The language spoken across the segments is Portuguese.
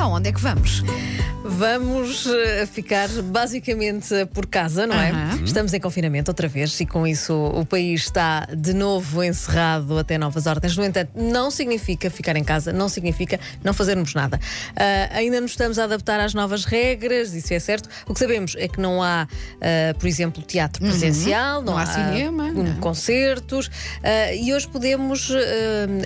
então, onde é que vamos? Vamos eh, ficar basicamente por casa, não é? Aham. Estamos em confinamento outra vez e com isso o país está de novo encerrado até novas ordens. No entanto, não significa ficar em casa, não significa não fazermos nada. Ah, ainda nos estamos a adaptar às novas regras, isso é certo. O que sabemos é que não há, ah, por exemplo, teatro presencial, não, Não há cinema, um, não. concertos ah, e hoje podemos,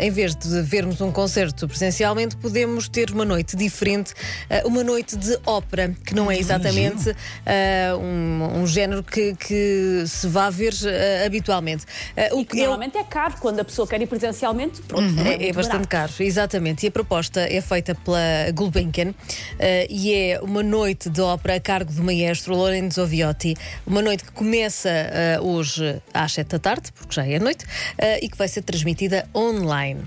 em vez de vermos um concerto presencialmente, podemos ter uma noite diferente, ah, uma noite de ópera, que não é exatamente ah, um, um género que, que se vá ver ah, habitualmente. Ah, o Que normalmente é caro quando a pessoa quer ir presencialmente. Pronto, não é, é bastante barato. caro, exatamente. E a proposta é feita pela Gulbenkian e é uma noite de ópera a cargo do maestro Lorenzo Viotti. Uma noite que começa hoje às 7 da tarde, porque já é noite, e que vai ser transmitida online.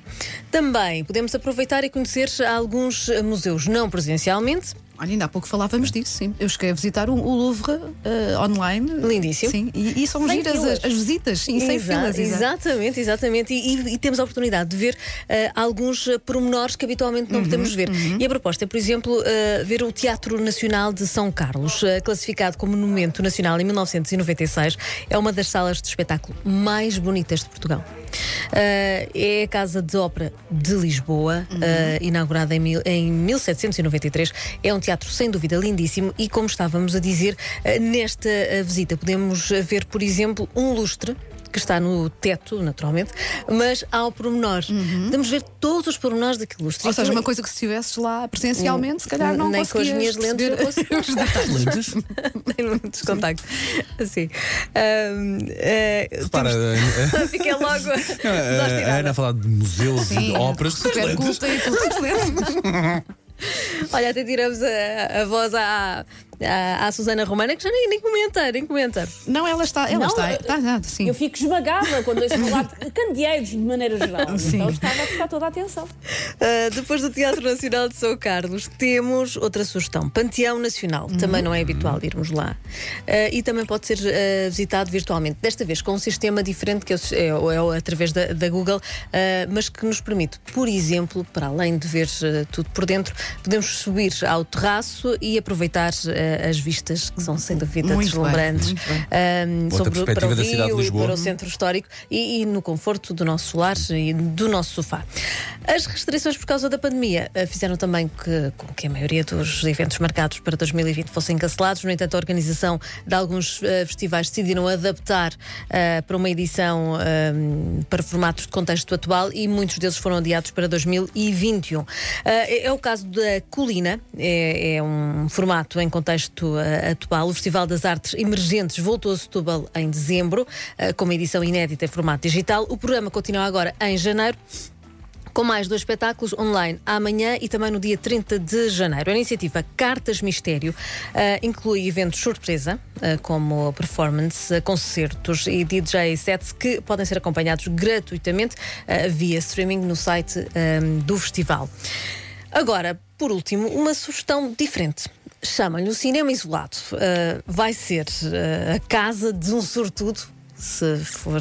Também podemos aproveitar e conhecer alguns eh, não presencialmente. Olha, ainda há pouco falávamos disso, sim. Eu cheguei a visitar o, o Louvre eh, online. Lindíssimo. Sim, e, e são Sem giras as, as visitas, sim, sem filas. Exatamente, exatamente. E, e- e temos a oportunidade de ver eh, alguns eh, pormenores que habitualmente Uhum, não podemos ver. E a proposta é, por exemplo, eh, ver o Teatro Nacional de São Carlos, classificado como Monumento Nacional em 1996. É uma das salas de espetáculo mais bonitas de Portugal. Eh, é a Casa de Ópera de Lisboa, Uhum. eh, inaugurada em, mil- em 1793. É um teatro sem dúvida lindíssimo e, como estávamos a dizer, eh, nesta visita podemos ver, por exemplo, um lustre. Que está no teto, naturalmente, mas ao pormenor. Podemos ver todos os pormenores daquele lustre. Uhum. Ou seja, uma coisa que se estivesses lá presencialmente, se calhar não Nem com as minhas lentes eu consigo. os detalhes. Lentes? Tem muitos contactos. Assim. Ahm, eh, Repara, temos- a- Fiquei logo. a- a-. Ana a falar de museus e de óperas. super lentes. culta e tens lentes. Olha, até tiramos a, a voz à, à, à Susana Romana, que já nem, nem comenta, nem comenta. Não, ela está, ela Não, está, eu- está, está, sim. Eu fico esmagada quando ouço falar de candeeiros de maneira geral. Sim. Então estava a prestar toda a atenção. Uh, depois do Teatro Nacional de São Carlos, temos outra sugestão: Panteão Nacional. Também não é habitual irmos lá. Uh, e também pode ser uh, visitado virtualmente. Desta vez com um sistema diferente, que é, é- é através da, da Google, uh, mas que nos permite, por exemplo, para além de ver uh, tudo por dentro, podemos subir ao terraço e aproveitar uh, as vistas, que são sem dúvida Muito deslumbrantes, bem, muito um, sobre, para o Rio e para o centro histórico e, e no conforto do nosso lar e do nosso sofá. As restrições por causa da pandemia eh, fizeram também que, com que a maioria dos eventos marcados para 2020 fossem cancelados. No entanto, a organização de alguns eh, festivais decidiram adaptar eh, para uma edição para formatos de contexto atual e muitos deles foram adiados para 2021. Eh, é o caso da Colina, é, é um formato em contexto eh, atual. O Festival das Artes Emergentes voltou a Setúbal em dezembro, eh, com uma edição inédita em formato digital. O programa continua agora em janeiro com mais dois espetáculos online amanhã e também no dia 30 de janeiro. A iniciativa Cartas Mistério eh, inclui eventos surpresa, eh, como performance, eh, concertos e DJ sets que podem ser acompanhados gratuitamente via streaming no site eh, do festival. Agora, por último, uma sugestão diferente. Chama-lhe o cinema isolado. Eh, vai ser eh, a casa de um sortudo se for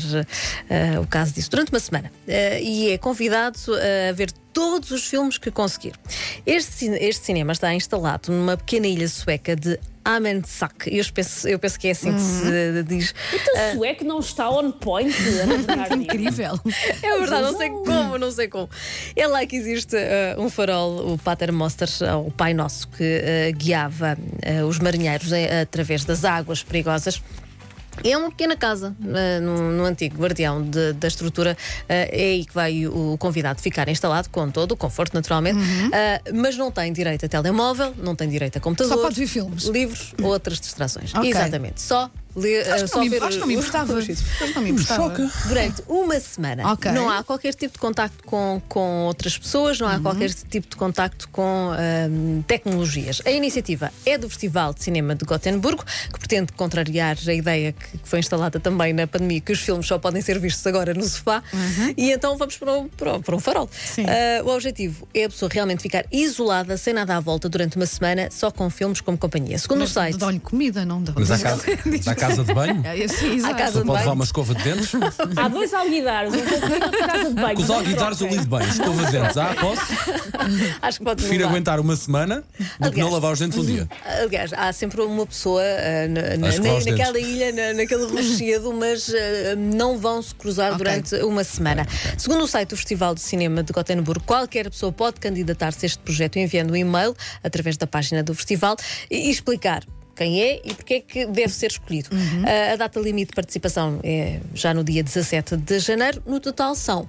eh, o caso disso, durante uma semana. Eh, e é convidado a ver todos os filmes que conseguir. Este, este cinema está instalado numa pequena ilha sueca de Amentsak. Eu penso, eu penso que é assim que se diz. Então, sueco não está on point, Bernardino. Incrível. É verdade, não sei como, não sei como. É lá que existe eh, um farol, o Pater Moster, eh, o Pai Nosso, que eh, guiava os marinheiros eh, através das águas perigosas. É uma pequena casa eh, no, no antigo guardião de- da estrutura. eh, é aí que vai o convidado ficar instalado, com todo o conforto, naturalmente. eh, mas não tem direito a telemóvel, não tem direito a computador. Só pode ver filmes. Livros ou outras distrações. Ok. Exatamente. Só, eh, Acho que não me, ver acho que não me os- importava. não me importava. Durante uma semana Ok. não há qualquer tipo de contacto com, com outras pessoas, não há qualquer tipo de contacto com ahm, tecnologias. A iniciativa é do Festival de Cinema de Gotemburgo, que pretende contrariar a ideia que, que foi instalada também na pandemia, que os filmes só podem ser vistos agora no sofá. E então vamos para um, para um- para um farol. Ah, o objetivo é a pessoa realmente ficar isolada, sem nada à volta, durante uma semana, só com filmes como companhia. Segundo o Mas site. Dão-lhe comida, não dão. Mas há casos, há casa de banho? É, sim, exato. casa de pode levar banho. uma escova de dentes? Há dois alguidares, um pouquinho outra casa de banho. Com os Não alguidares eu lido bem. Escova de dentes, ah, posso? Acho que pode Prefiro levar. aguentar uma semana do que não lavar os dentes um dia. Aliás, há sempre uma pessoa ah, na- na- A os naquela dentes. ilha, na- naquele rochedo, mas ah, não vão se cruzar Ok. durante uma semana. Segundo o site do Festival de Cinema de Gotemburgo, qualquer pessoa pode candidatar-se a este projeto enviando um e-mail através da página do festival e, e explicar. Quem é e porque é que deve ser escolhido. Ah, a data limite de participação é já no dia 17 de janeiro. No total são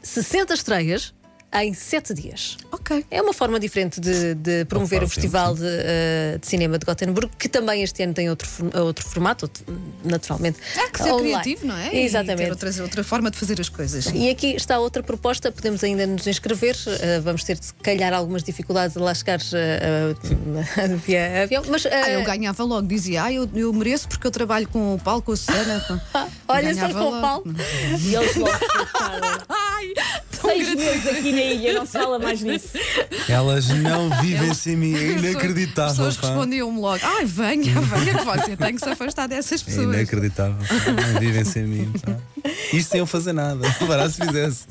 60 estreias em 7 dias. Ok. É uma forma diferente de, de promover o Festival de, eh, de Cinema de Gotemburgo, que também este ano tem outro, outro formato, naturalmente. Há que ser online. criativo, não é? E ter Exatamente. outra, outra forma de fazer as coisas. E aqui está outra proposta, podemos ainda nos inscrever, eh, vamos ter, se calhar, algumas dificuldades de lá chegar eh, via avião, mas Ah, eu ganhava logo, dizia, ah, eu, eu mereço porque eu trabalho com o Paulo, com a Susana. olha só com o logo. Paulo. E eles logo. Ai, Seis meses aqui na ilha, não se fala mais nisso. Elas não vivem sem mim. É As inacreditável. pessoas pá. respondiam-me logo: ai, venha, venha, que você tem que se afastar dessas É pessoas. inacreditável. pá. Não vivem sem mim. pá. Isto sem eu fazer nada. Para se fizesse.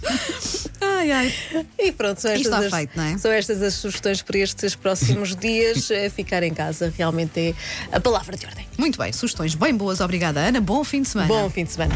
Ai, ai. E pronto, são estas, está as, feito, não é? são estas as sugestões para estes próximos dias. Eh, Ficar em casa realmente é a palavra de ordem. Muito bem, sugestões bem boas, obrigada, Ana. Bom fim de semana. Bom fim de semana.